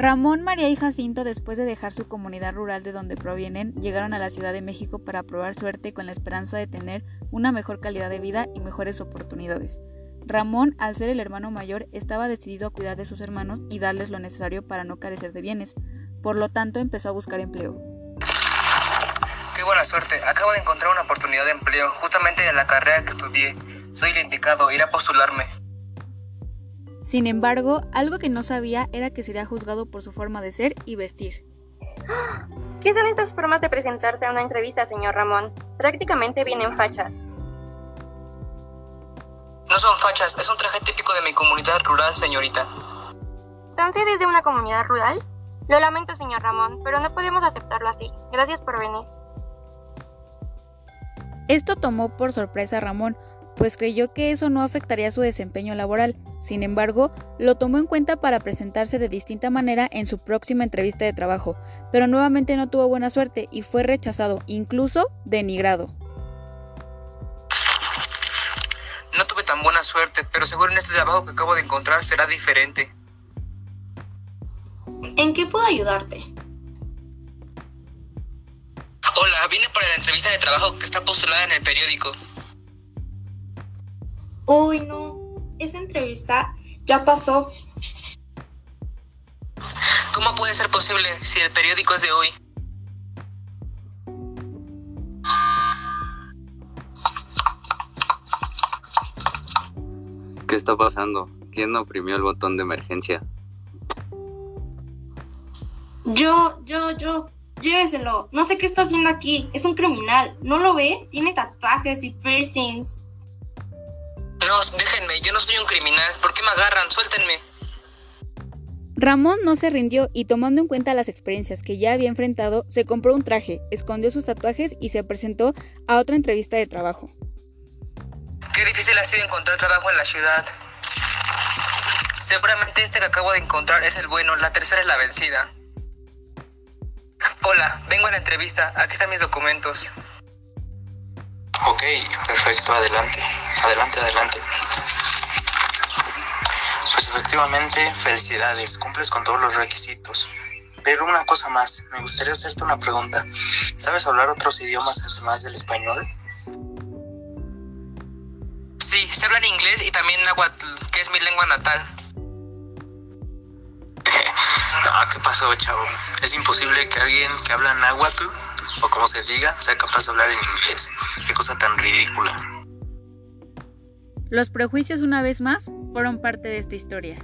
Ramón, María y Jacinto, después de dejar su comunidad rural de donde provienen, llegaron a la Ciudad de México para probar suerte con la esperanza de tener una mejor calidad de vida y mejores oportunidades. Ramón, al ser el hermano mayor, estaba decidido a cuidar de sus hermanos y darles lo necesario para no carecer de bienes. Por lo tanto, empezó a buscar empleo. Qué buena suerte. Acabo de encontrar una oportunidad de empleo, justamente en la carrera que estudié. Soy el indicado, iré a postularme. Sin embargo, algo que no sabía era que sería juzgado por su forma de ser y vestir. ¿Qué son estas formas de presentarse a una entrevista, señor Ramón? Prácticamente vienen fachas. No son fachas, es un traje típico de mi comunidad rural, señorita. ¿Entonces es de una comunidad rural? Lo lamento, señor Ramón, pero no podemos aceptarlo así. Gracias por venir. Esto tomó por sorpresa a Ramón, pues creyó que eso no afectaría su desempeño laboral. Sin embargo, lo tomó en cuenta para presentarse de distinta manera en su próxima entrevista de trabajo, pero nuevamente no tuvo buena suerte y fue rechazado, incluso denigrado. No tuve tan buena suerte, pero seguro en este trabajo que acabo de encontrar será diferente. ¿En qué puedo ayudarte? Hola, vine para la entrevista de trabajo que está postulada en el periódico. Uy, no. Esa entrevista ya pasó. ¿Cómo puede ser posible si el periódico es de hoy? ¿Qué está pasando? ¿Quién oprimió el botón de emergencia? Yo, yo, yo. Lléveselo. No sé qué está haciendo aquí. Es un criminal. ¿No lo ve? Tiene tatuajes y piercings. No, déjenme, yo no soy un criminal. ¿Por qué me agarran? Suéltenme. Ramón no se rindió y tomando en cuenta las experiencias que ya había enfrentado, se compró un traje, escondió sus tatuajes y se presentó a otra entrevista de trabajo. Qué difícil ha sido encontrar trabajo en la ciudad. Seguramente este que acabo de encontrar es el bueno, la tercera es la vencida. Hola, vengo a la entrevista, aquí están mis documentos. Ok, perfecto, adelante, adelante, adelante. Pues efectivamente, felicidades, cumples con todos los requisitos. Pero una cosa más, me gustaría hacerte una pregunta. ¿Sabes hablar otros idiomas además del español? Sí, sé hablar inglés y también náhuatl, que es mi lengua natal. no, ¿qué pasó, chavo? Es imposible que alguien que habla náhuatl o como se diga, sea capaz de hablar en inglés. Los prejuicios, una vez más, fueron parte de esta historia.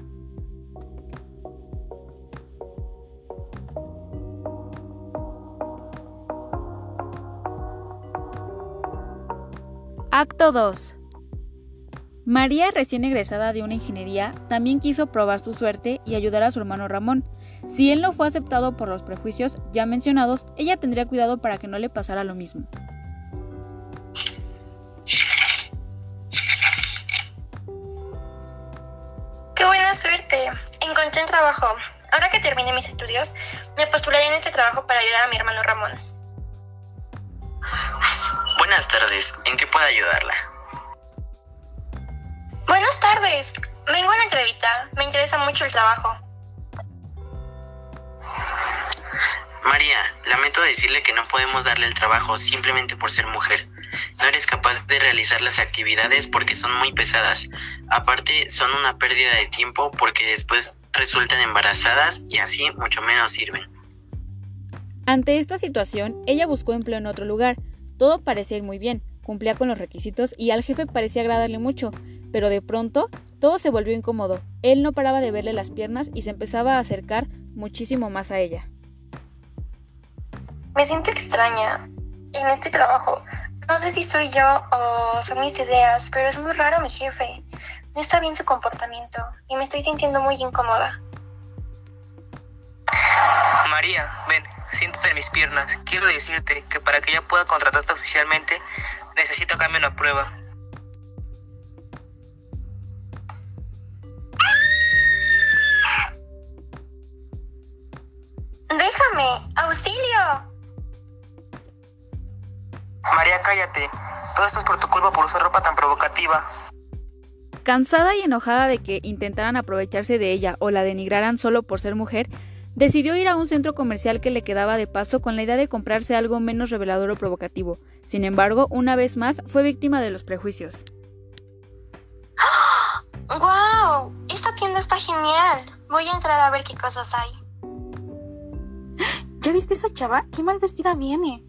Acto 2. María, recién egresada de una ingeniería, también quiso probar su suerte y ayudar a su hermano Ramón. Si él no fue aceptado por los prejuicios ya mencionados, ella tendría cuidado para que no le pasara lo mismo. Suerte! Encontré un trabajo. Ahora que termine mis estudios, me postularé en este trabajo para ayudar a mi hermano Ramón. Buenas tardes, ¿en qué puedo ayudarla? Buenas tardes. Vengo a la entrevista. Me interesa mucho el trabajo. María, lamento decirle que no podemos darle el trabajo simplemente por ser mujer. No eres capaz de realizar las actividades porque son muy pesadas. Aparte, son una pérdida de tiempo porque después resultan embarazadas y así mucho menos sirven. Ante esta situación, ella buscó empleo en otro lugar. Todo parecía ir muy bien, cumplía con los requisitos y al jefe parecía agradarle mucho, pero de pronto todo se volvió incómodo. Él no paraba de verle las piernas y se empezaba a acercar muchísimo más a ella. Me siento extraña en este trabajo. No sé si soy yo o son mis ideas, pero es muy raro mi jefe. No está bien su comportamiento y me estoy sintiendo muy incómoda. María, ven, siéntate en mis piernas. Quiero decirte que para que ella pueda contratarte oficialmente, necesito que una prueba. Déjame, auxilio. Cállate. Todo esto es por tu culpa por usar ropa tan provocativa. Cansada y enojada de que intentaran aprovecharse de ella o la denigraran solo por ser mujer, Decidió ir a un centro comercial que le quedaba de paso con la idea de comprarse algo menos revelador o provocativo. Sin embargo, una vez más fue víctima de los prejuicios. ¡Wow! Esta tienda está genial. Voy a entrar a ver qué cosas hay. ¿Ya viste esa chava? ¡Qué mal vestida viene!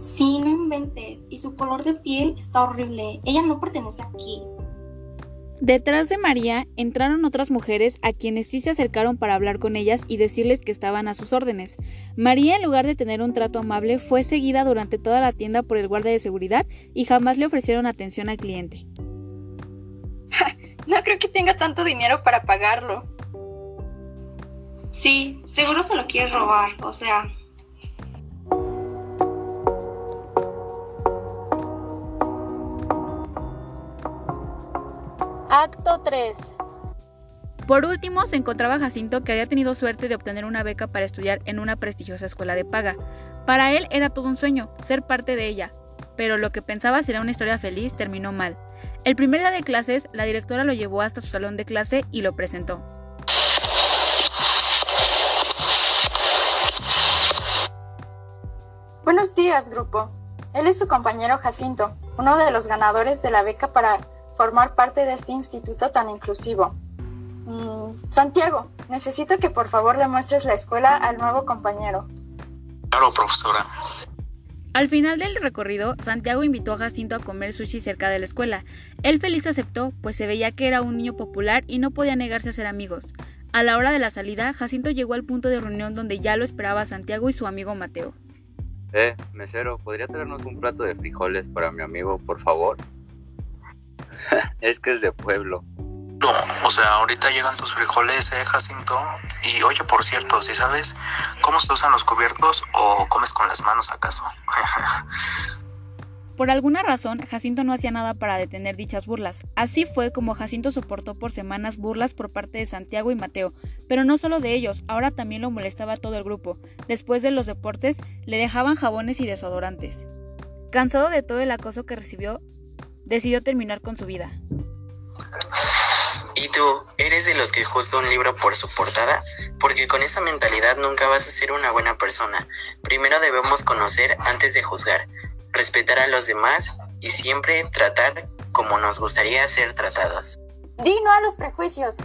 Sí, no inventes. Y su color de piel está horrible. Ella no pertenece aquí. Detrás de María entraron otras mujeres a quienes sí se acercaron para hablar con ellas y decirles que estaban a sus órdenes. María, en lugar de tener un trato amable, fue seguida durante toda la tienda por el guardia de seguridad y jamás le ofrecieron atención al cliente. no creo que tenga tanto dinero para pagarlo. Sí, seguro se lo quiere robar, o sea, Acto 3. Por último, se encontraba Jacinto que había tenido suerte de obtener una beca para estudiar en una prestigiosa escuela de paga. Para él era todo un sueño, ser parte de ella, pero lo que pensaba sería una historia feliz terminó mal. El primer día de clases, la directora lo llevó hasta su salón de clase y lo presentó. Buenos días, grupo. Él es su compañero Jacinto, uno de los ganadores de la beca para formar parte de este instituto tan inclusivo. Mm, Santiago, necesito que por favor le muestres la escuela al nuevo compañero. Claro, profesora. Al final del recorrido, Santiago invitó a Jacinto a comer sushi cerca de la escuela. Él feliz aceptó, pues se veía que era un niño popular y no podía negarse a ser amigos. A la hora de la salida, Jacinto llegó al punto de reunión donde ya lo esperaba Santiago y su amigo Mateo. Eh, mesero, ¿podría traernos un plato de frijoles para mi amigo, por favor? es que es de pueblo. No, o sea, ahorita llegan tus frijoles, eh, Jacinto. Y oye, por cierto, si sabes cómo se usan los cubiertos o comes con las manos acaso. Por alguna razón, Jacinto no hacía nada para detener dichas burlas. Así fue como Jacinto soportó por semanas burlas por parte de Santiago y Mateo, pero no solo de ellos, ahora también lo molestaba todo el grupo. Después de los deportes, le dejaban jabones y desodorantes. Cansado de todo el acoso que recibió, decidió terminar con su vida. ¿Y tú, eres de los que juzga un libro por su portada? Porque con esa mentalidad nunca vas a ser una buena persona. Primero debemos conocer antes de juzgar, respetar a los demás y siempre tratar como nos gustaría ser tratados. Di no a los prejuicios.